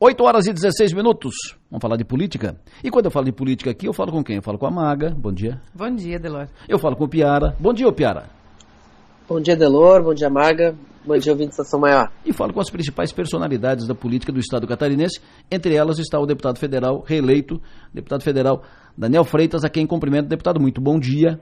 8 horas e 16 minutos. Vamos falar de política? E quando eu falo de política aqui, eu falo com quem? Eu falo com a Maga. Bom dia. Bom dia, Delor. Eu falo com o Piara. Bom dia, Piara. Bom dia, Delor. Bom dia, Maga. Bom dia, ouvinte Estação Maior. E falo com as principais personalidades da política do Estado catarinense. Entre elas está o deputado federal reeleito, deputado federal Daniel Freitas, a quem cumprimento. Deputado, muito bom dia.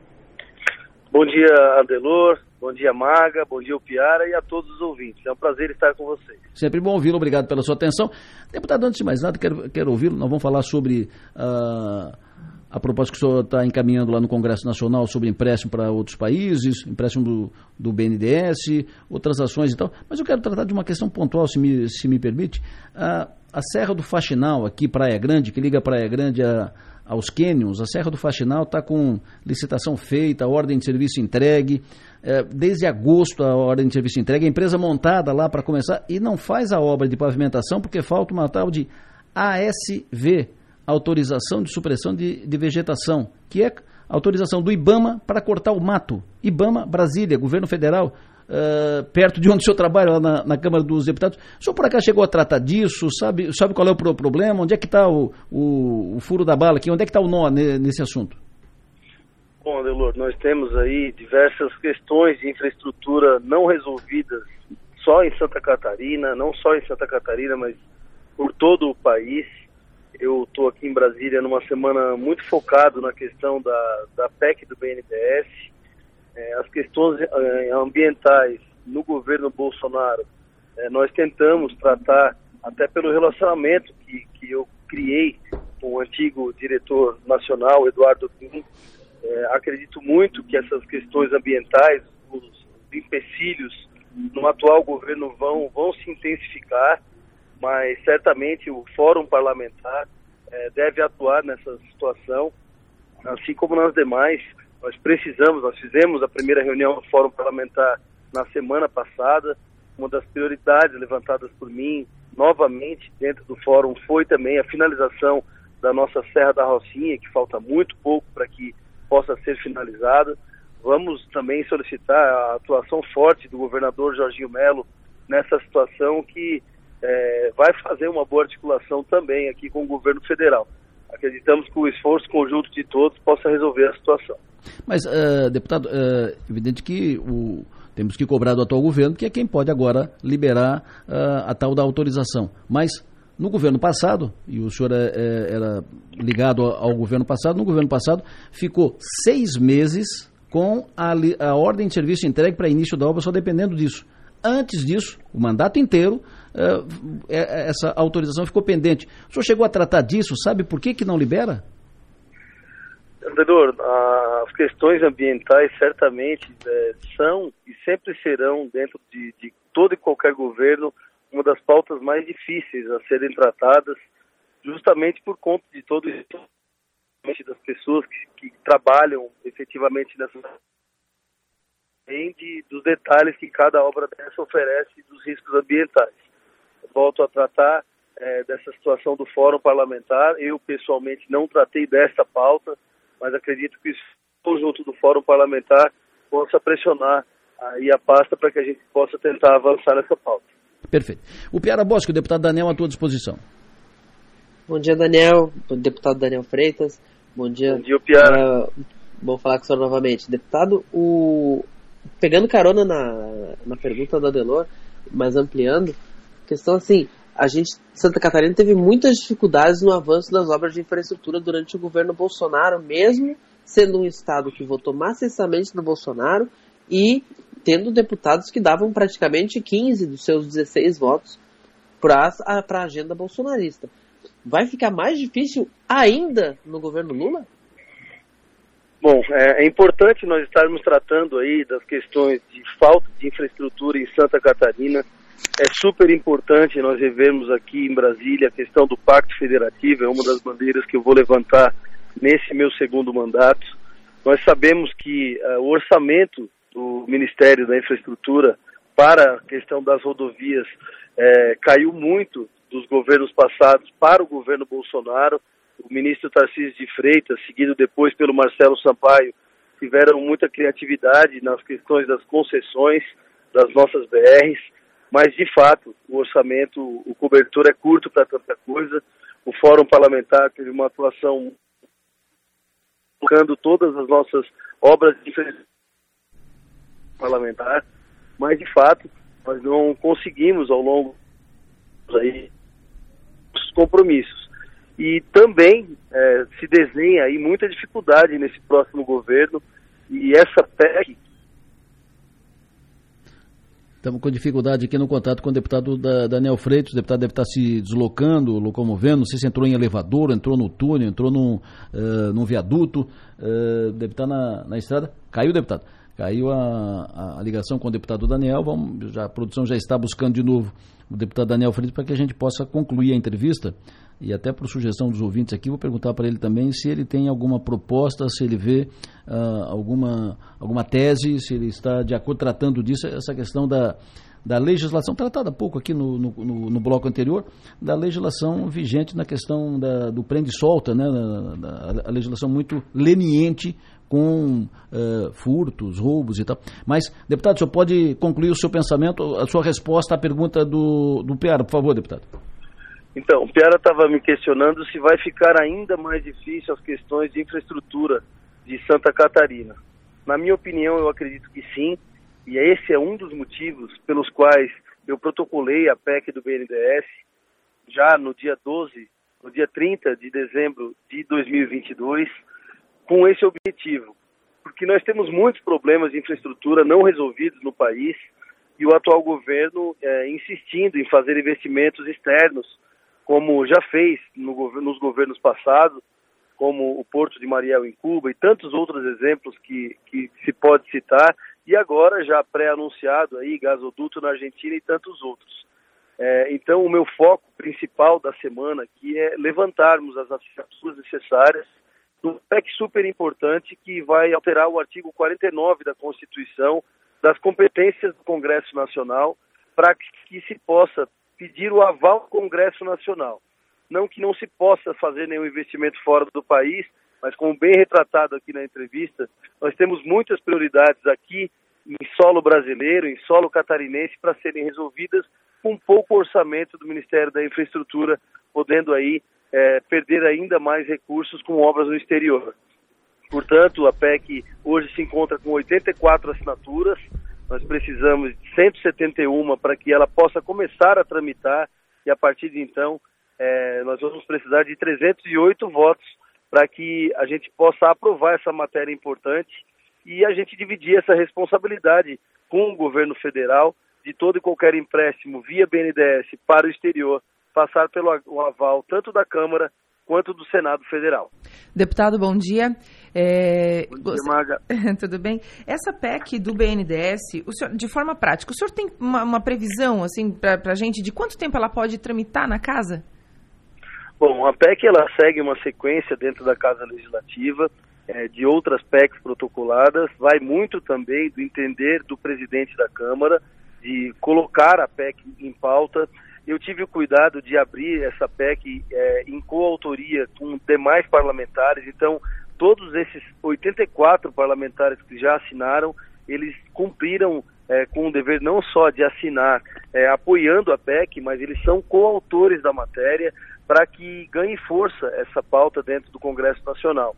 Bom dia, Adelor. Bom dia, Maga. Bom dia, Piara e a todos os ouvintes. É um prazer estar com vocês. Sempre bom ouvi-lo. Obrigado pela sua atenção. Deputado, antes de mais nada, quero, quero ouvi-lo. Nós vamos falar sobre uh, a proposta que o senhor está encaminhando lá no Congresso Nacional sobre empréstimo para outros países, empréstimo do, do BNDES, outras ações e tal. Mas eu quero tratar de uma questão pontual, se me, se me permite. Uh, a Serra do Faxinal, aqui, Praia Grande, que liga Praia Grande a aos cânions. A Serra do Faxinal está com licitação feita, ordem de serviço entregue. É, desde agosto a ordem de serviço entregue, a empresa montada lá para começar e não faz a obra de pavimentação porque falta uma tal de ASV, autorização de supressão de, de vegetação, que é autorização do IBAMA para cortar o mato. IBAMA, Brasília, governo federal, uh, perto de onde o senhor trabalha, lá na, na, Câmara dos Deputados. O senhor por acaso chegou a tratar disso? Sabe, sabe qual é o problema? Onde é que está o, o, o, furo da bala aqui? Onde é que está o nó nesse assunto? Bom, Adelor, nós temos aí diversas questões de infraestrutura não resolvidas só em Santa Catarina, não só em Santa Catarina, mas por todo o país. Eu estou aqui em Brasília numa semana muito focado na questão da, da PEC do BNDES, é, as questões é, ambientais no governo Bolsonaro, é, nós tentamos tratar, até pelo relacionamento que, que eu criei com o antigo diretor nacional, Eduardo Pim, é, acredito muito que essas questões ambientais, os, os empecilhos no atual governo vão, vão se intensificar, mas certamente o Fórum Parlamentar é, deve atuar nessa situação, assim como nas demais, nós precisamos, nós fizemos a primeira reunião do Fórum Parlamentar na semana passada. Uma das prioridades levantadas por mim, novamente, dentro do Fórum, foi também a finalização da nossa Serra da Rocinha, que falta muito pouco para que possa ser finalizada. Vamos também solicitar a atuação forte do governador Jorginho Melo nessa situação que é, vai fazer uma boa articulação também aqui com o governo federal. Acreditamos que o esforço conjunto de todos possa resolver a situação. Mas, uh, deputado, é uh, evidente que o, temos que cobrar do atual governo, que é quem pode agora liberar uh, a tal da autorização. Mas no governo passado, e o senhor é, é, era ligado ao governo passado, no governo passado ficou seis meses com a, a ordem de serviço entregue para início da obra, só dependendo disso. Antes disso, o mandato inteiro, uh, essa autorização ficou pendente. O senhor chegou a tratar disso, sabe por que, que não libera? Entendedor, as questões ambientais certamente é, são e sempre serão, dentro de, de, todo e qualquer governo, uma das pautas mais difíceis a serem tratadas, justamente por conta de todo isso, das pessoas que, que trabalham efetivamente nessa além de, dos detalhes que cada obra dessa oferece dos riscos ambientais. volto a tratar é, dessa situação do Fórum Parlamentar. Eu, pessoalmente, não tratei dessa pauta, mas acredito que isso, conjunto do Fórum Parlamentar, possa pressionar aí a pasta para que a gente possa tentar avançar nessa pauta. Perfeito. O Piara Bosque, o deputado Daniel, à tua disposição. Bom dia, Daniel. Deputado Daniel Freitas. Bom dia. Bom dia, Piara. Uh, bom falar com o senhor novamente. Deputado, o... pegando carona na, na pergunta do Adelor, mas ampliando, questão assim, a gente, Santa Catarina teve muitas dificuldades no avanço das obras de infraestrutura durante o governo Bolsonaro, mesmo sendo um estado que votou maciçamente no Bolsonaro e tendo deputados que davam praticamente 15 dos seus 16 votos para a agenda bolsonarista. Vai ficar mais difícil ainda no governo Lula? Bom, é, é, importante nós estarmos tratando aí das questões de falta de infraestrutura em Santa Catarina, é super importante nós revermos aqui em Brasília a questão do Pacto Federativo, é uma das bandeiras que eu vou levantar nesse meu segundo mandato. Nós sabemos que uh, o orçamento do Ministério da Infraestrutura para a questão das rodovias eh, caiu muito dos governos passados para o governo Bolsonaro. O ministro Tarcísio de Freitas, seguido depois pelo Marcelo Sampaio, tiveram muita criatividade nas questões das concessões das nossas BRs mas de fato o orçamento, o cobertor é curto para tanta coisa. O Fórum Parlamentar teve uma atuação tocando todas as nossas obras de parlamentar, mas de fato nós não conseguimos ao longo aí os compromissos. E também é, se desenha aí muita dificuldade nesse próximo governo e essa PEC Estamos com dificuldade aqui no contato com o deputado da, Daniel Freitas. O deputado deve estar se deslocando, locomovendo. Não sei se entrou em elevador, entrou no túnel, entrou num, uh, num viaduto. Uh, deve estar na, na estrada. Caiu, deputado? Caiu a, a, ligação com o deputado Daniel. Vamos, já, a produção já está buscando de novo o deputado Daniel Freitas para que a gente possa concluir a entrevista e até por sugestão dos ouvintes aqui, vou perguntar para ele também se ele tem alguma proposta, se ele vê uh, alguma, alguma tese, se ele está de acordo tratando disso, essa questão da, da legislação, tratada pouco aqui no, no, no, no bloco anterior, da legislação vigente na questão da, do prende-solta, né, da, da, a legislação muito leniente com uh, furtos, roubos e tal. Mas, deputado, o senhor pode concluir o seu pensamento, a sua resposta à pergunta do, do Piara, por favor, deputado. Então, o Piara estava me questionando se vai ficar ainda mais difícil as questões de infraestrutura de Santa Catarina. Na minha opinião, eu acredito que sim, e esse é um dos motivos pelos quais eu protocolei a PEC do BNDES já no dia 12, no dia 30 de dezembro de 2022, com esse objetivo. Porque nós temos muitos problemas de infraestrutura não resolvidos no país e o atual governo é, insistindo em fazer investimentos externos como já fez no, nos governos passados, como o Porto de Mariel em Cuba e tantos outros exemplos que, que se pode citar, e agora já pré-anunciado aí gasoduto na Argentina e tantos outros. É, então, o meu foco principal da semana aqui é levantarmos as assinaturas necessárias no PEC super importante que vai alterar o artigo 49 da Constituição das competências do Congresso Nacional para que se possa pedir o aval do Congresso Nacional. Não que não se possa fazer nenhum investimento fora do país, mas como bem retratado aqui na entrevista, nós temos muitas prioridades aqui em solo brasileiro, em solo catarinense, para serem resolvidas com pouco orçamento do Ministério da Infraestrutura, podendo aí é, perder ainda mais recursos com obras no exterior. Portanto, a PEC hoje se encontra com 84 assinaturas, nós precisamos de 171 para que ela possa começar a tramitar e a partir de então é, nós vamos precisar de 308 votos para que a gente possa aprovar essa matéria importante e a gente dividir essa responsabilidade com o governo federal de todo e qualquer empréstimo via BNDES para o exterior passar pelo aval tanto da Câmara quanto do Senado Federal. Deputado, bom dia. É, bom dia, Maga. Tudo bem? Essa PEC do BNDES, senhor, de forma prática, o senhor tem uma, uma previsão assim para a gente de quanto tempo ela pode tramitar na casa? Bom, a PEC ela segue uma sequência dentro da Casa Legislativa é, de outras PECs protocoladas, vai muito também do entender do presidente da Câmara de colocar a PEC em pauta. Eu tive o cuidado de abrir essa PEC é, em coautoria com demais parlamentares, então todos esses 84 parlamentares que já assinaram, eles cumpriram é, com o dever não só de assinar é, apoiando a PEC, mas eles são coautores da matéria para que ganhe força essa pauta dentro do Congresso Nacional.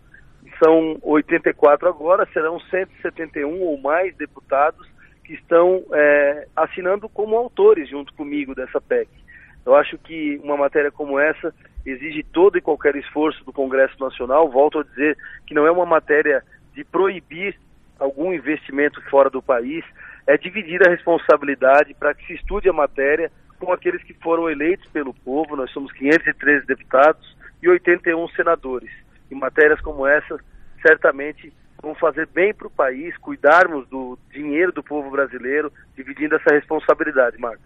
São 84 agora, serão 171 ou mais deputados que estão é, assinando como autores junto comigo dessa PEC. Eu acho que uma matéria como essa exige todo e qualquer esforço do Congresso Nacional. Volto a dizer que não é uma matéria de proibir algum investimento fora do país, é dividir a responsabilidade para que se estude a matéria com aqueles que foram eleitos pelo povo. Nós somos 513 deputados e 81 senadores. E matérias como essa, certamente vão fazer bem para o país, cuidarmos do dinheiro do povo brasileiro, dividindo essa responsabilidade, Marta.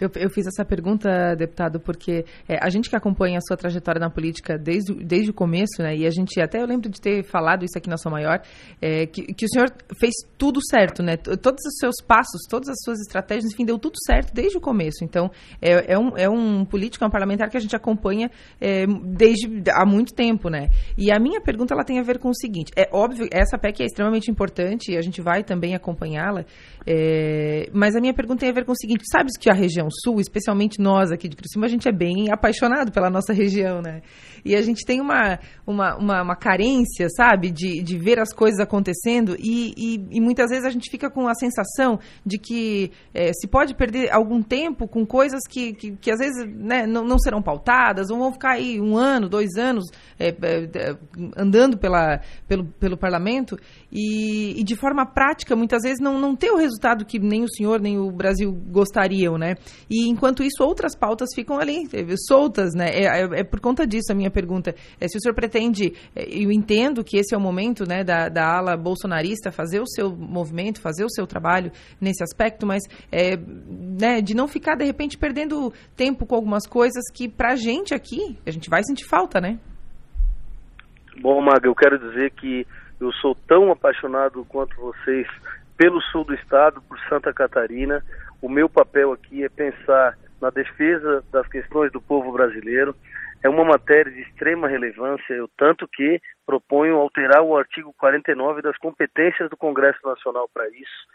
Eu, eu, fiz essa pergunta, deputado, porque é, a gente que acompanha a sua trajetória na política desde, desde o começo, né, e a gente até eu lembro de ter falado isso aqui na sua maior, é, que, que o senhor fez tudo certo, né? Todos os seus passos, todas as suas estratégias, enfim, deu tudo certo desde o começo. Então, é, é um, é um político, é um parlamentar que a gente acompanha é, desde há muito tempo, né? E a minha pergunta ela tem a ver com o seguinte: é óbvio, essa PEC é extremamente importante e a gente vai também acompanhá-la, é, mas a minha pergunta tem a ver com o seguinte: sabe que a região região sul, especialmente nós aqui de Criciúma, a gente é bem apaixonado pela nossa região, né? E a gente tem uma, uma, uma, uma carência, sabe, de, de ver as coisas acontecendo e, e, e, muitas vezes a gente fica com a sensação de que é, se pode perder algum tempo com coisas que, que, que às vezes né, não, não, serão pautadas ou vão ficar aí um ano, dois anos é, é, andando pela, pelo, pelo parlamento e, e, de forma prática, muitas vezes, não, não ter o resultado que nem o senhor nem o Brasil gostariam, né? E enquanto isso, outras pautas ficam ali soltas, né? É, é, é por conta disso a minha pergunta. É, se o senhor pretende, é, eu entendo que esse é o momento né, da, da ala bolsonarista fazer o seu movimento, fazer o seu trabalho nesse aspecto, mas é, né, de não ficar, de repente, perdendo tempo com algumas coisas que, pra gente aqui, a gente vai sentir falta, né? Bom, Maga, eu quero dizer que eu sou tão apaixonado quanto vocês pelo sul do estado, por Santa Catarina. O meu papel aqui é pensar na defesa das questões do povo brasileiro. É uma matéria de extrema relevância, eu tanto que proponho alterar o artigo 49 das competências do Congresso Nacional para isso.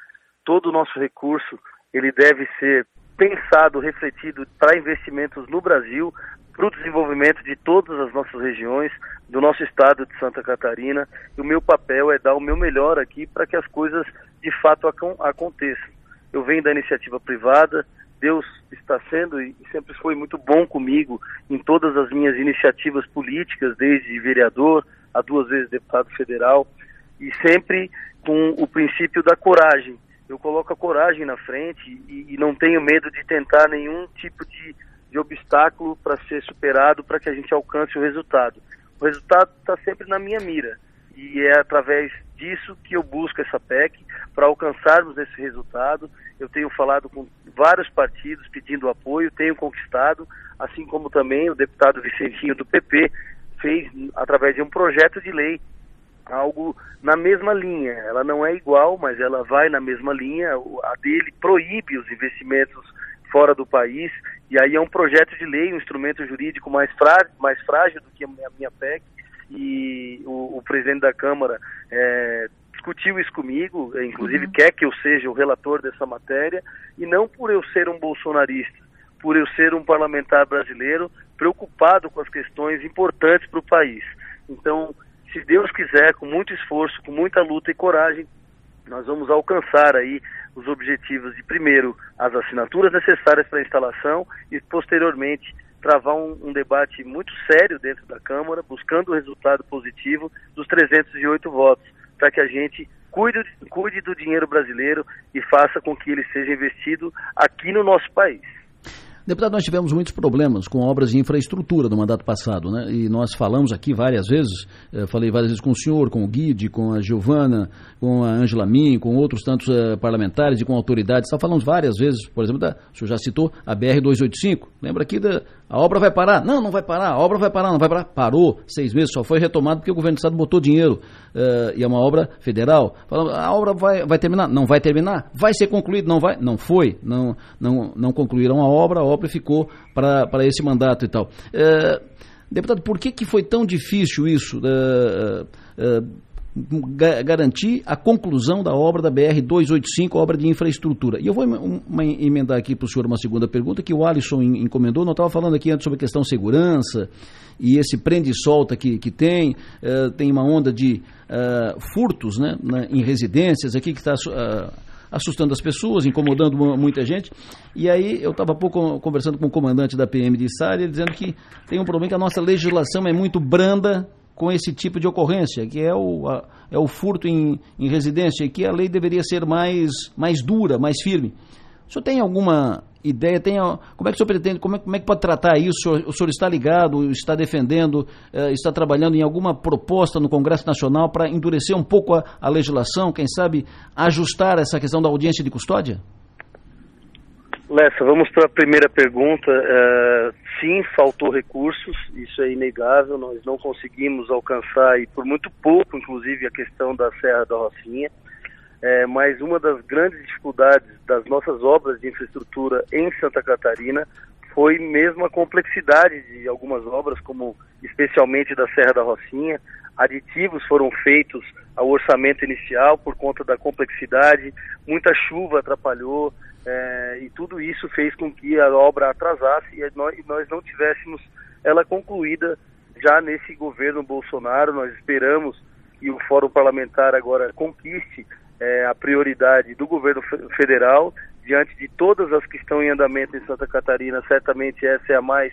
Todo o nosso recurso ele deve ser pensado, refletido para investimentos no Brasil, para o desenvolvimento de todas as nossas regiões, do nosso estado de Santa Catarina. E o meu papel é dar o meu melhor aqui para que as coisas de fato aconteçam. Eu venho da iniciativa privada, Deus está sendo e sempre foi muito bom comigo em todas as minhas iniciativas políticas, desde vereador a duas vezes deputado federal, e sempre com o princípio da coragem. Eu coloco a coragem na frente e, e não tenho medo de tentar nenhum tipo de de obstáculo para ser superado para que a gente alcance o resultado. O resultado está sempre na minha mira e é através disso que eu busco essa PEC para alcançarmos esse resultado. Eu tenho falado com vários partidos pedindo apoio, tenho conquistado, assim como também o deputado Vicentinho do PP fez através de um projeto de lei algo na mesma linha. Ela não é igual, mas ela vai na mesma linha. A dele proíbe os investimentos fora do país, e aí é um projeto de lei, um instrumento jurídico mais, frá, mais frágil do que a minha, PEC, e o, o presidente da Câmara é, discutiu isso comigo, é, inclusive uhum. quer que eu seja o relator dessa matéria, e não por eu ser um bolsonarista, por eu ser um parlamentar brasileiro preocupado com as questões importantes para o país. Então, se Deus quiser, com muito esforço, com muita luta e coragem, nós vamos alcançar aí os objetivos de, primeiro, as assinaturas necessárias para a instalação e, posteriormente, travar um, um, debate muito sério dentro da Câmara, buscando o resultado positivo dos 308 votos, para que a gente cuide, cuide do dinheiro brasileiro e faça com que ele seja investido aqui no nosso país. Deputado, nós tivemos muitos problemas com obras de infraestrutura no mandato passado, né? E nós falamos aqui várias vezes, eh, falei várias vezes com o senhor, com o Guide, com a Giovana, com a Angela Min, com outros tantos eh, parlamentares e com autoridades. Tá falamos várias vezes, por exemplo, da, o senhor já citou a BR-285. Lembra aqui da. A obra vai parar? Não, não vai parar. A obra vai parar, não vai parar. Parou, seis meses, só foi retomado porque o governo do estado botou dinheiro. Uh, e é uma obra federal. Falando, a obra vai, vai terminar? Não vai terminar. Vai ser concluído? Não vai? Não foi. Não, não, não concluíram a obra, a obra ficou para esse mandato e tal. Uh, deputado, por que, que foi tão difícil isso? Uh, garantir a conclusão da obra da BR-285, obra de infraestrutura. E eu vou emendar aqui para o senhor uma segunda pergunta que o Alisson encomendou. Nós estava falando aqui antes sobre a questão segurança e esse prende e solta que, que tem. Uh, tem uma onda de uh, furtos né, na, em residências aqui que está... Uh, assustando as pessoas, incomodando muita gente. E aí eu estava pouco conversando com o comandante da PM de Sária, dizendo que tem um problema que a nossa legislação é muito branda com esse tipo de ocorrência, que é o, a, é o furto em, em residência, e que a lei deveria ser mais, mais dura, mais firme. O senhor tem alguma ideia? Tem, como é que o senhor pretende, como é, como é que pode tratar isso? O senhor, o senhor está ligado, está defendendo, eh, está trabalhando em alguma proposta no Congresso Nacional para endurecer um pouco a, a legislação, quem sabe ajustar essa questão da audiência de custódia? Lessa, vamos para a primeira pergunta. Uh, sim, faltou recursos, isso é inegável. Nós não conseguimos alcançar, e por muito pouco, inclusive, a questão da Serra da Rocinha. É, mas uma das grandes dificuldades das nossas obras de infraestrutura em Santa Catarina foi mesmo a complexidade de algumas obras, como especialmente da Serra da Rocinha. Aditivos foram feitos ao orçamento inicial por conta da complexidade, muita chuva atrapalhou, é, e tudo isso fez com que a obra atrasasse e nós, nós não tivéssemos ela concluída já nesse governo Bolsonaro. Nós esperamos que o Fórum Parlamentar agora conquiste é, a prioridade do governo federal diante de todas as que estão em andamento em Santa Catarina. Certamente essa é a mais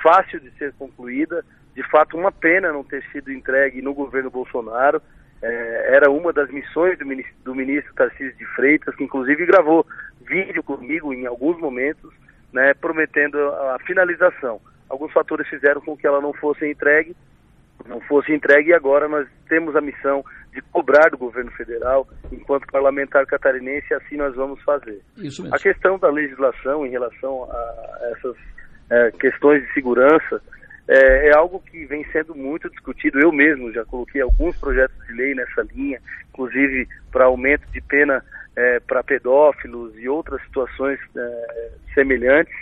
fácil de ser concluída. De fato, uma pena não ter sido entregue no governo Bolsonaro. É, era uma das missões do ministro, do ministro Tarcísio de Freitas, que inclusive gravou vídeo comigo em alguns momentos, né, prometendo a finalização. Alguns fatores fizeram com que ela não fosse entregue, não fosse entregue e agora nós temos a missão de cobrar do governo federal, enquanto parlamentar catarinense, assim nós vamos fazer. A questão da legislação em relação a essas é, questões de segurança é, é, algo que vem sendo muito discutido. Eu mesmo já coloquei alguns projetos de lei nessa linha, inclusive para aumento de pena é, para pedófilos e outras situações é, semelhantes.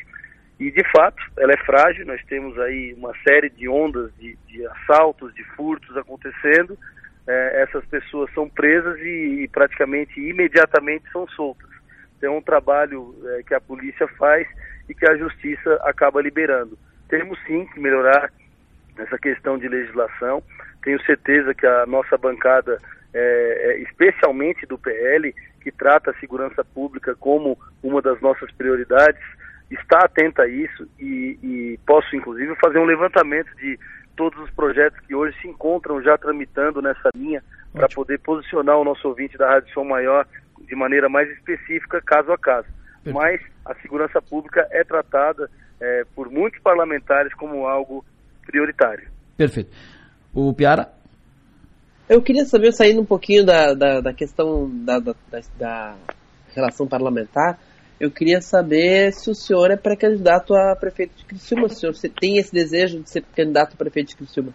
E de fato, ela é frágil. Nós temos aí uma série de ondas de, de assaltos, de furtos acontecendo. É, essas pessoas são presas e, e, praticamente imediatamente são soltas. Então, é um trabalho é, que a polícia faz e que a justiça acaba liberando. Temos sim que melhorar essa questão de legislação. Tenho certeza que a nossa bancada, é, é, especialmente do PL, que trata a segurança pública como uma das nossas prioridades, está atenta a isso e, e posso, inclusive, fazer um levantamento de todos os projetos que hoje se encontram já tramitando nessa linha para poder posicionar o nosso ouvinte da Rádio Som Maior de maneira mais específica, caso a caso. Mas a segurança pública é tratada é, por muitos parlamentares como algo prioritário. Perfeito. O Piara? Eu queria saber, saindo um pouquinho da, da, da questão da, da, da relação parlamentar, eu queria saber se o senhor é pré-candidato a prefeito de Criciúma. Se o senhor tem esse desejo de ser candidato a prefeito de Criciúma?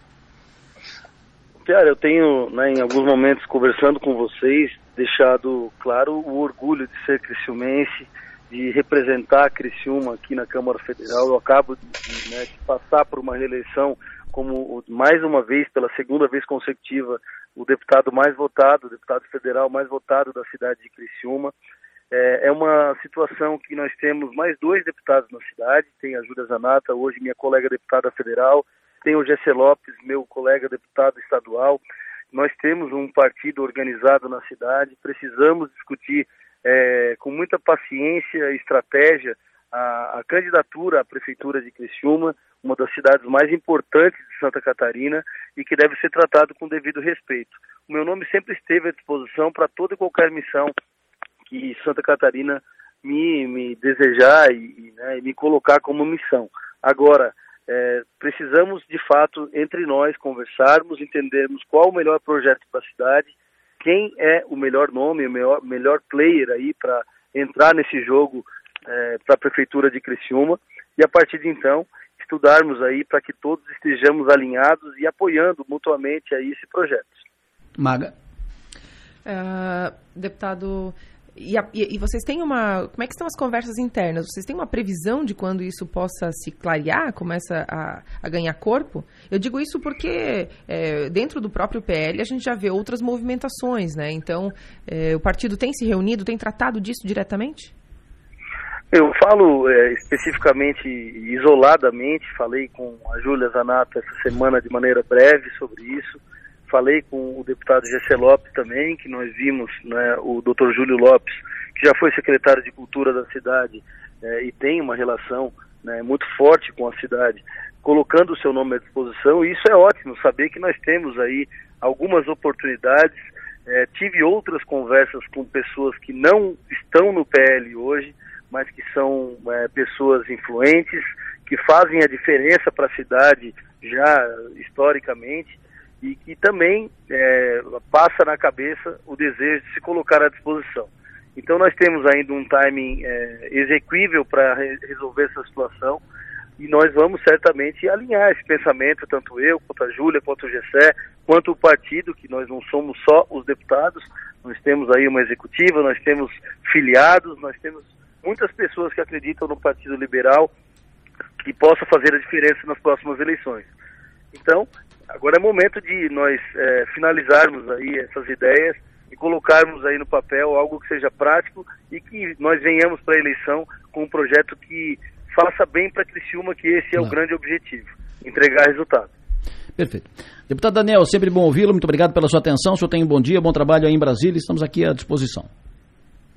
Piara, eu tenho, né, em alguns momentos, conversando com vocês, deixado claro o orgulho de ser criciumense, de representar Criciúma aqui na Câmara Federal. Eu acabo de, né, de passar por uma reeleição como, mais uma vez, pela segunda vez consecutiva, o deputado mais votado, o deputado federal mais votado da cidade de Criciúma. É, é, uma situação que nós temos mais dois deputados na cidade, tem a Júlia Zanata, hoje minha colega deputada federal, tem o Gessé Lopes, meu colega deputado estadual. Nós temos um partido organizado na cidade, precisamos discutir é, com muita paciência e estratégia a, a, candidatura à Prefeitura de Criciúma, uma das cidades mais importantes de Santa Catarina e que deve ser tratado com devido respeito. O meu nome sempre esteve à disposição para toda e qualquer missão que Santa Catarina me, me desejar e, né, e me colocar como missão. Agora, é, precisamos de fato entre nós conversarmos, entendermos qual o melhor projeto para a cidade, quem é o melhor nome, o melhor, melhor player aí para entrar nesse jogo é, para a prefeitura de Criciúma e a partir de então estudarmos aí para que todos estejamos alinhados e apoiando mutuamente aí esse projeto. Maga. Uh, deputado e, a, e, e, vocês têm uma. Como é que estão as conversas internas? Vocês têm uma previsão de quando isso possa se clarear, começa a, a ganhar corpo? Eu digo isso porque é, dentro do próprio PL a gente já vê outras movimentações, né? Então, é, o partido tem se reunido, tem tratado disso diretamente? Eu falo é, especificamente, isoladamente, falei com a Júlia Zanata essa semana de maneira breve sobre isso falei com o deputado Gessé Lopes também, que nós vimos né, o doutor Júlio Lopes, que já foi secretário de Cultura da cidade é, e tem uma relação né, muito forte com a cidade, colocando o seu nome à disposição, e isso é ótimo, saber que nós temos aí algumas oportunidades. É, tive outras conversas com pessoas que não estão no PL hoje, mas que são é, pessoas influentes, que fazem a diferença para a cidade já historicamente e que também é, passa na cabeça o desejo de se colocar à disposição. Então nós temos ainda um timing é, exequível para re resolver essa situação e nós vamos certamente alinhar esse pensamento, tanto eu, quanto a Júlia, quanto o Gessé, quanto o partido, que nós não somos só os deputados, nós temos aí uma executiva, nós temos filiados, nós temos muitas pessoas que acreditam no Partido Liberal que possa fazer a diferença nas próximas eleições. Então, Agora é momento de nós é, finalizarmos aí essas ideias e colocarmos aí no papel algo que seja prático e que nós venhamos para a eleição com um projeto que faça bem para Criciúma, que esse é o grande objetivo, entregar resultado. Perfeito. Deputado Daniel, sempre bom ouvi-lo, muito obrigado pela sua atenção, o senhor tem um bom dia, bom trabalho aí em Brasília, estamos aqui à disposição.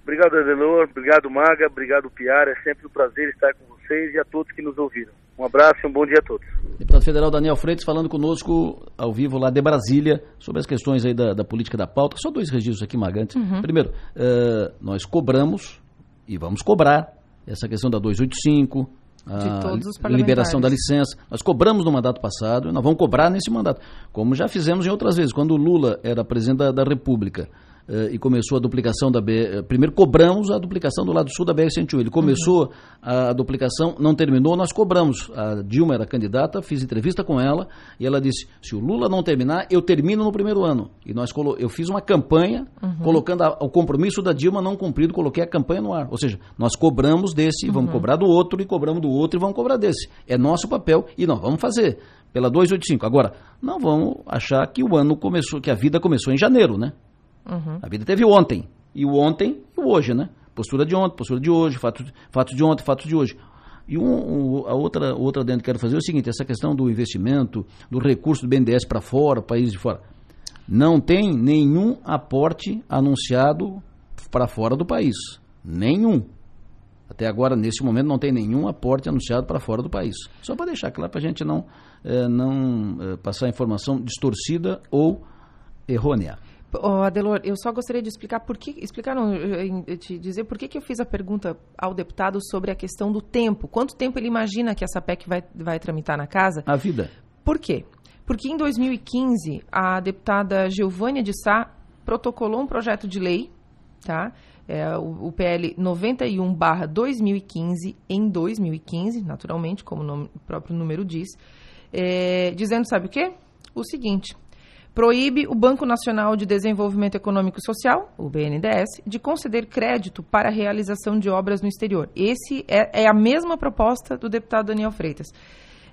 Obrigado, Adelor, obrigado, Maga, obrigado, Piara, é sempre um prazer estar com vocês e a todos que nos ouviram. Um abraço e um bom dia a todos. Deputado Federal Daniel Freitas falando conosco ao vivo lá de Brasília sobre as questões aí da, da política da pauta. Só dois registros aqui, Magantes. Uhum. Primeiro, uh, nós cobramos e vamos cobrar essa questão da 285, a liberação da licença. Nós cobramos no mandato passado e nós vamos cobrar nesse mandato, como já fizemos em outras vezes. Quando o Lula era presidente da, da República, eh, e começou a duplicação da B. Eh, primeiro cobramos a duplicação do lado sul da BR-101. Ele começou uhum. a duplicação, não terminou, nós cobramos. A Dilma era candidata, fiz entrevista com ela e ela disse: se o Lula não terminar, eu termino no primeiro ano. E nós eu fiz uma campanha uhum. colocando a, o compromisso da Dilma não cumprido, coloquei a campanha no ar. Ou seja, nós cobramos desse, uhum. vamos cobrar do outro, e cobramos do outro e vamos cobrar desse. É nosso papel e nós vamos fazer pela 285. Agora, não vamos achar que o ano começou, que a vida começou em janeiro, né? Uhum. A vida teve ontem. E o ontem e o hoje, né? Postura de ontem, postura de hoje, fatos fato de ontem, fatos de hoje. E um, um, a outra, outra dentro que quero fazer é o seguinte: essa questão do investimento, do recurso do BNDES para fora, país de fora. Não tem nenhum aporte anunciado para fora do país. Nenhum. Até agora, nesse momento, não tem nenhum aporte anunciado para fora do país. Só para deixar claro, para a gente não, é, não é, passar informação distorcida ou errônea. Oh, Adelor, eu só gostaria de explicar por que, explicar não, te dizer por que, que eu fiz a pergunta ao deputado sobre a questão do tempo. Quanto tempo ele imagina que essa PEC vai, vai tramitar na casa? A vida. Por quê? Porque em 2015 a deputada Giovânia de Sá protocolou um projeto de lei, tá? É, o, o PL 91/2015 em 2015, naturalmente, como o, nome, o próprio número diz, é, dizendo sabe o quê? O seguinte: proíbe o Banco Nacional de Desenvolvimento Econômico e Social, o BNDES, de conceder crédito para a realização de obras no exterior. Esse é, é a mesma proposta do deputado Daniel Freitas.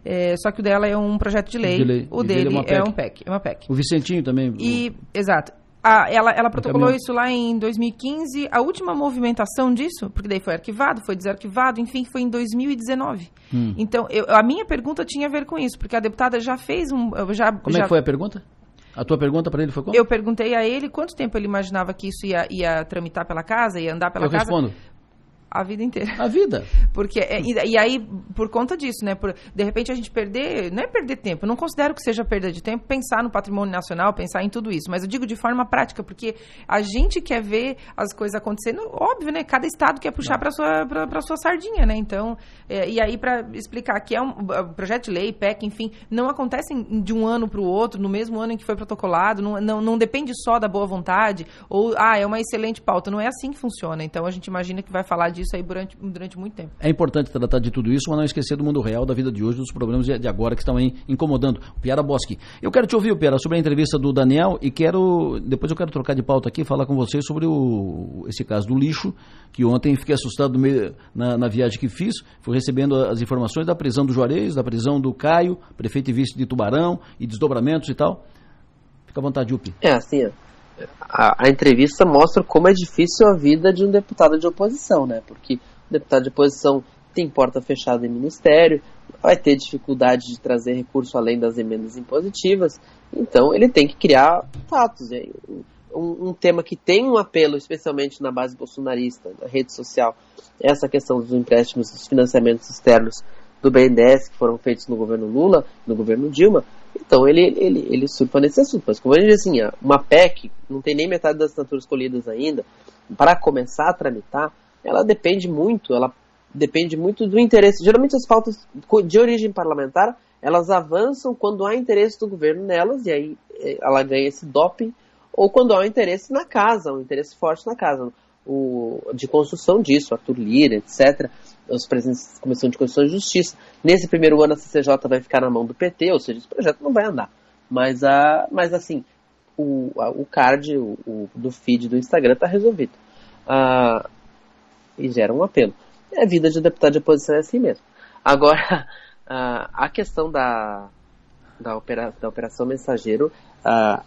É, só que o dela é um projeto de lei, de lei. o dele, dele é, é, um PEC, é uma PEC. O Vicentinho também. E, o... Exato. A, ela, ela protocolou isso lá em 2015. A última movimentação disso, porque daí foi arquivado, foi desarquivado, enfim, foi em 2019. Hum. Então, eu, a minha pergunta tinha a ver com isso, porque a deputada já fez um. Já, Como já... é que foi a pergunta? A tua pergunta para ele foi qual? Eu perguntei a ele quanto tempo ele imaginava que isso ia, ia tramitar pela casa, ia andar pela eu casa. Eu respondo. A vida inteira. A vida. Porque, é, e, e, aí, por conta disso, né? Por, de repente a gente perder, não é perder tempo, não considero que seja perda de tempo pensar no patrimônio nacional, pensar em tudo isso, mas eu digo de forma prática, porque a gente quer ver as coisas acontecendo, óbvio, né? Cada estado quer puxar para sua, pra, sua sardinha, né? Então, é, e aí para explicar que é um, um projeto de lei, PEC, enfim, não acontece de um ano para o outro, no mesmo ano em que foi protocolado, não, não, não depende só da boa vontade, ou, ah, é uma excelente pauta, não é assim que funciona. Então a gente imagina que vai falar disso aí durante, durante muito tempo. É importante tratar de tudo isso, mas não esquecer do mundo real, da vida de hoje, dos problemas de agora que estão aí incomodando. Piara Bosque. Eu quero te ouvir, Piara, sobre a entrevista do Daniel e quero. Depois eu quero trocar de pauta aqui e falar com você sobre o, esse caso do lixo, que ontem fiquei assustado na, na viagem que fiz. Fui recebendo as informações da prisão do Juarez, da prisão do Caio, prefeito e vice de Tubarão, e desdobramentos e tal. Fica à vontade, Upi. É, assim, ó a, a, entrevista mostra como é difícil a vida de um deputado de oposição, né? Porque o deputado de oposição tem porta fechada em ministério, vai ter dificuldade de trazer recurso além das emendas impositivas, então ele tem que criar fatos. Um, um tema que tem um apelo, especialmente na base bolsonarista, na rede social, é essa questão dos empréstimos, dos financiamentos externos do BNDES que foram feitos no governo Lula, no governo Dilma, então ele, ele, ele surfa nesse assunto. Mas como eu disse assim, uma PEC, não tem nem metade das assinaturas escolhidas ainda, para começar a tramitar, ela depende muito, ela depende muito do interesse. Geralmente as pautas de origem parlamentar, elas avançam quando há interesse do governo nelas, e aí eh, ela ganha esse doping, ou quando há um interesse na casa, um interesse forte na casa, o, de construção disso, Arthur Lira, etc os presidentes da Comissão de Constituição e Justiça. Nesse primeiro ano a CCJ vai ficar na mão do PT, ou seja, esse projeto não vai andar. Mas, a, mas assim, o, a, o card o, o, do feed do Instagram está resolvido. Ah, e gera um apelo. É a vida de deputado de oposição é assim mesmo. Agora, a, a questão da, da, opera, da operação mensageiro, a,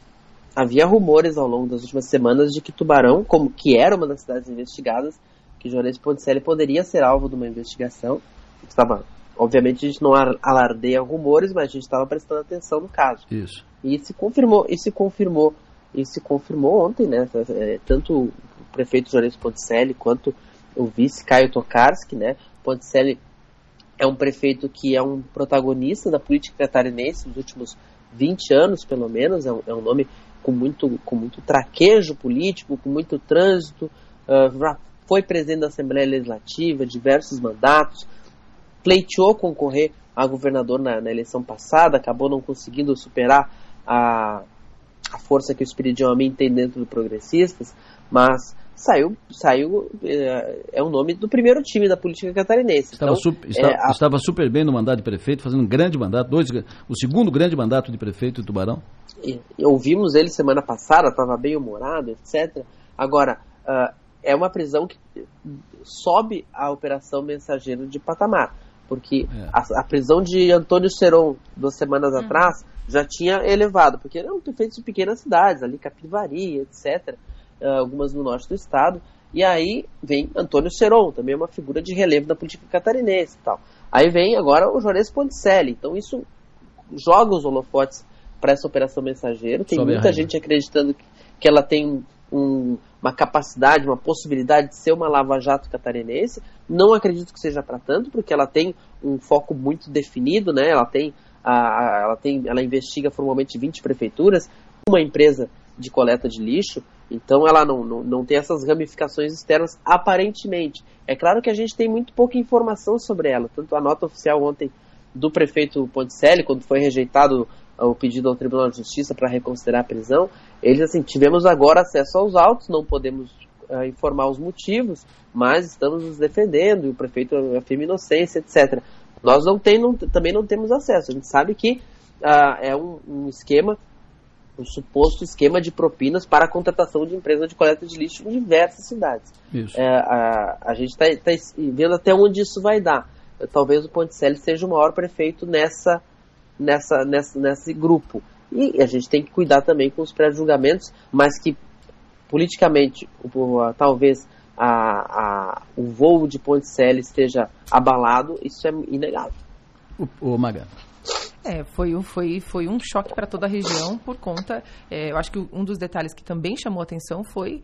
havia rumores ao longo das últimas semanas de que Tubarão, como que era uma das cidades investigadas, que Juarez Ponticelli poderia ser alvo de uma investigação. Estava, obviamente, a gente não alardeia rumores, mas a gente estava prestando atenção no caso. Isso. E se confirmou, e se confirmou, e se confirmou ontem, né? É, tanto o prefeito Juarez Ponticelli quanto o vice Caio Tokarski, né? Ponticelli é um prefeito que é um protagonista da política catarinense nos últimos 20 anos, pelo menos, é um, é um nome com muito, com muito traquejo político, com muito trânsito, uh, foi presidente da Assembleia Legislativa, diversos mandatos, pleiteou concorrer a governador na, na eleição passada, acabou não conseguindo superar a, a força que o Espiridião Amin tem dentro do Progressistas, mas saiu, saiu é, é, o nome do primeiro time da política catarinense. Estava, então, super, é, a... estava, super bem no mandato de prefeito, fazendo um grande mandato, dois, o segundo grande mandato de prefeito de Tubarão. E, e ouvimos ele semana passada, estava bem humorado, etc. Agora, uh, é uma prisão que sobe a operação mensageiro de patamar, porque é. a, a, prisão de Antônio Seron duas semanas uhum. atrás já tinha elevado, porque eram prefeitos de pequenas cidades, ali Capivari, etc uh, algumas no norte do estado. E aí vem Antônio Seron, também é uma figura de relevo da política catarinense e tal. Aí vem agora o Juarez Ponticelli. Então isso joga os holofotes para essa operação mensageiro. Tem Sobe muita gente acreditando que, que ela tem um, uma capacidade, uma possibilidade de ser uma lava-jato catarinense. Não acredito que seja para tanto, porque ela tem um foco muito definido, né? Ela tem, a, a, ela tem, ela investiga formalmente 20 prefeituras, uma empresa de coleta de lixo. Então ela não, não, não tem essas ramificações externas, aparentemente. É claro que a gente tem muito pouca informação sobre ela. Tanto a nota oficial ontem do prefeito Ponticelli, quando foi rejeitado o pedido ao Tribunal de Justiça para reconsiderar a prisão, eles assim, tivemos agora acesso aos autos, não podemos uh, informar os motivos, mas estamos nos defendendo e o prefeito afirma inocência, etc. Nós não tem, não, também não temos acesso. A gente sabe que uh, é um, um esquema um suposto esquema de propinas para a contratação de empresas de coleta de lixo em diversas cidades. É, a, a, gente está tá vendo até onde isso vai dar. Talvez o Ponticelli seja o maior prefeito nessa, nessa, nessa, nesse grupo. E a gente tem que cuidar também com os pré-julgamentos, mas que politicamente, o, talvez a, a, o voo de Ponticelli esteja abalado, isso é inegável. O, o Maga. É, foi, foi, foi um choque para toda a região por conta. É, eu acho que um dos detalhes que também chamou atenção foi,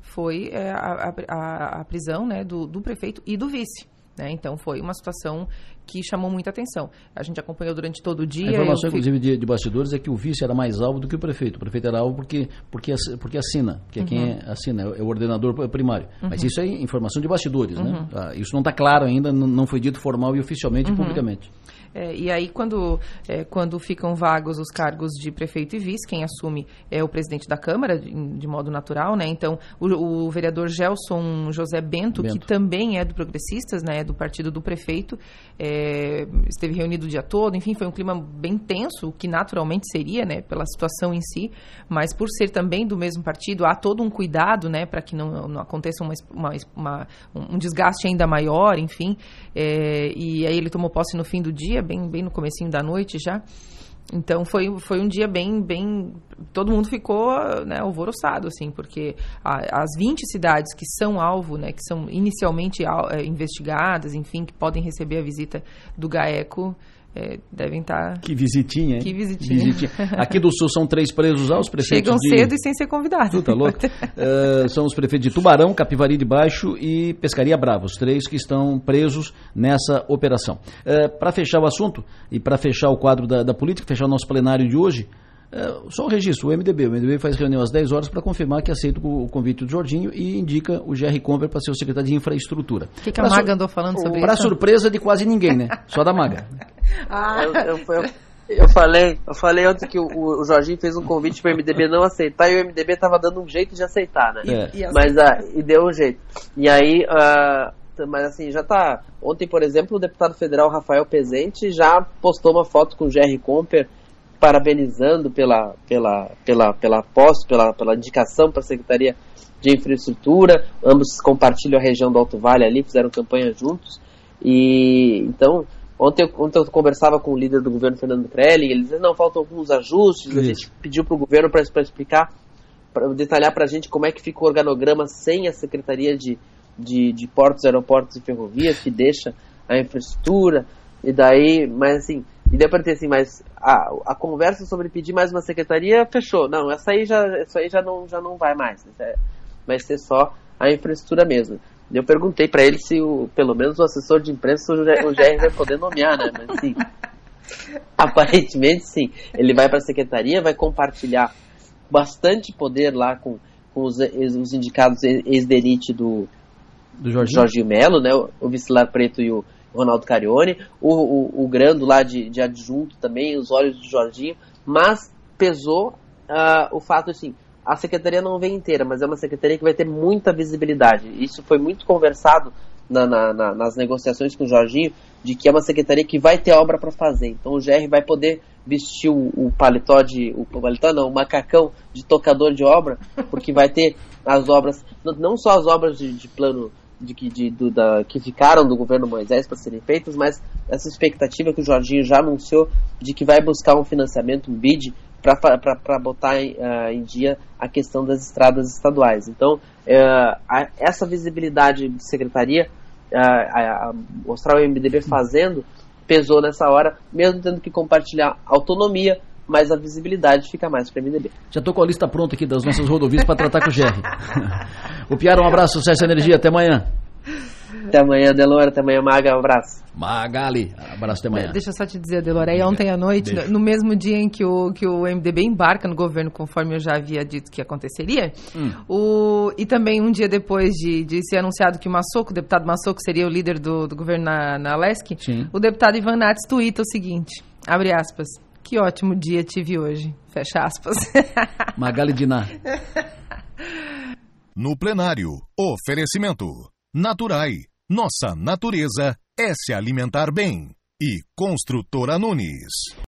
foi é, a, a, a, prisão né, do, do prefeito e do vice. Né? Então foi uma situação que chamou muita atenção. A gente acompanhou durante todo o dia. A informação, fui... inclusive, de, de, bastidores é que o vice era mais alvo do que o prefeito. O prefeito era alvo porque, porque, porque assina, que é uhum. quem assina, é o ordenador primário. Uhum. Mas isso é informação de bastidores, né? uhum. Ah, isso não está claro ainda, não foi dito formal e oficialmente e uhum. publicamente. É, e aí, quando, é, quando ficam vagos os cargos de prefeito e vice, quem assume é o presidente da Câmara, de, de modo natural, né? Então, o, o, vereador Gelson José Bento, Bento, que também é do Progressistas, né? Do partido do prefeito, é, esteve reunido o dia todo, enfim, foi um clima bem tenso, o que naturalmente seria, né? Pela situação em si, mas por ser também do mesmo partido, há todo um cuidado, né? Para que não, não aconteça uma, uma, uma, um desgaste ainda maior, enfim. É, e aí ele tomou posse no fim do dia, bem, bem no comecinho da noite já. Então foi, foi um dia bem, bem. Todo mundo ficou né, alvoroçado, assim, porque a, as 20 cidades que são alvo, né, que são inicialmente é, investigadas, enfim, que podem receber a visita do GAECO, é, devem estar. Tá que visitinha, hein? Que visitinha. visitinha. Aqui do Sul são três presos lá, os prefeitos. Chegam de... cedo e sem ser convidados. Tu tá louco? uh, são os prefeitos de Tubarão, Capivari de Baixo e Pescaria Brava, os três que estão presos nessa operação. Uh, eh, para fechar o assunto e para fechar o quadro da, da política, fechar o nosso plenário de hoje. É, só o registro, o MDB. O MDB faz reunião às 10 horas para confirmar que aceita o, convite do Jorginho e indica o GR Conver para ser o secretário de infraestrutura. O que, que a Maga andou falando sobre pra isso? Para surpresa de quase ninguém, né? Só da Maga. ah. eu, eu, eu, eu, falei, eu falei ontem que o, o, Jorginho fez um convite para o MDB não aceitar e o MDB estava dando um jeito de aceitar, né? É. E, Mas ah, e deu um jeito. E aí. Uh, mas assim, já tá. Ontem, por exemplo, o deputado federal Rafael Pezente já postou uma foto com o Jerry Comper parabenizando pela, pela, pela, pela posse, pela, pela indicação para a Secretaria de Infraestrutura. Ambos compartilham a região do Alto Vale ali, fizeram campanha juntos. E então Ontem, ontem eu conversava com o líder do governo, Fernando Crelli, ele dizia, não, faltam alguns ajustes, Isso. a gente pediu para o governo para explicar, para detalhar para a gente como é que fica o organograma sem a Secretaria de, de, de Portos, Aeroportos e Ferrovias, que deixa a infraestrutura, e daí, mas assim, e deu para ter assim, mas a, a conversa sobre pedir mais uma secretaria fechou. Não, essa aí já, essa aí já não, já não vai mais. É, vai ser só a infraestrutura mesmo. Eu perguntei para ele se o, pelo menos o assessor de imprensa o GR vai poder nomear, né? Mas sim. Aparentemente sim. Ele vai para a secretaria, vai compartilhar bastante poder lá com, com os, os indicados ex-delite do, do Jorginho, Jorginho Melo, né? O Vicilar Preto e o Ronaldo Carione, o, o, o Grando lá de, de adjunto também, os olhos do Jorginho, mas pesou uh, o fato assim, a secretaria não vem inteira, mas é uma secretaria que vai ter muita visibilidade. Isso foi muito conversado na, na, na, nas negociações com o Jorginho, de que é uma secretaria que vai ter obra para fazer. Então o GR vai poder vestir o, o, paletó de. O paletó não, o macacão de tocador de obra, porque vai ter as obras, não só as obras de, de plano de que, de, do, da, que ficaram do governo Moisés para serem feitas, mas essa expectativa que o Jorginho já anunciou de que vai buscar um financiamento, um bid, para botar em, uh, em, dia a questão das estradas estaduais. Então, uh, a, essa visibilidade de secretaria, uh, a, a, mostrar o MDB fazendo, pesou nessa hora, mesmo tendo que compartilhar autonomia, mas a visibilidade fica mais para o MDB. Já estou com a lista pronta aqui das nossas rodovias para tratar com o GR. o Piara, um abraço, sucesso e energia, até amanhã. Até amanhã, Delora. Até amanhã, Maga. Um abraço. Magali. Abraço até amanhã. Deixa eu só te dizer, Delora. Aí ontem à noite, Beijo. no mesmo dia em que o, que o MDB embarca no governo, conforme eu já havia dito que aconteceria, hum. o, e também um dia depois de, de ser anunciado que o Massoco, o deputado Massoco, seria o líder do, do governo na, na Lesc, Sim. o deputado Ivan Nats tuita o seguinte, abre aspas, que ótimo dia tive hoje, fecha aspas. Magali Diná. No plenário, oferecimento. Naturai. Nossa natureza é se alimentar bem. E Construtora Nunes.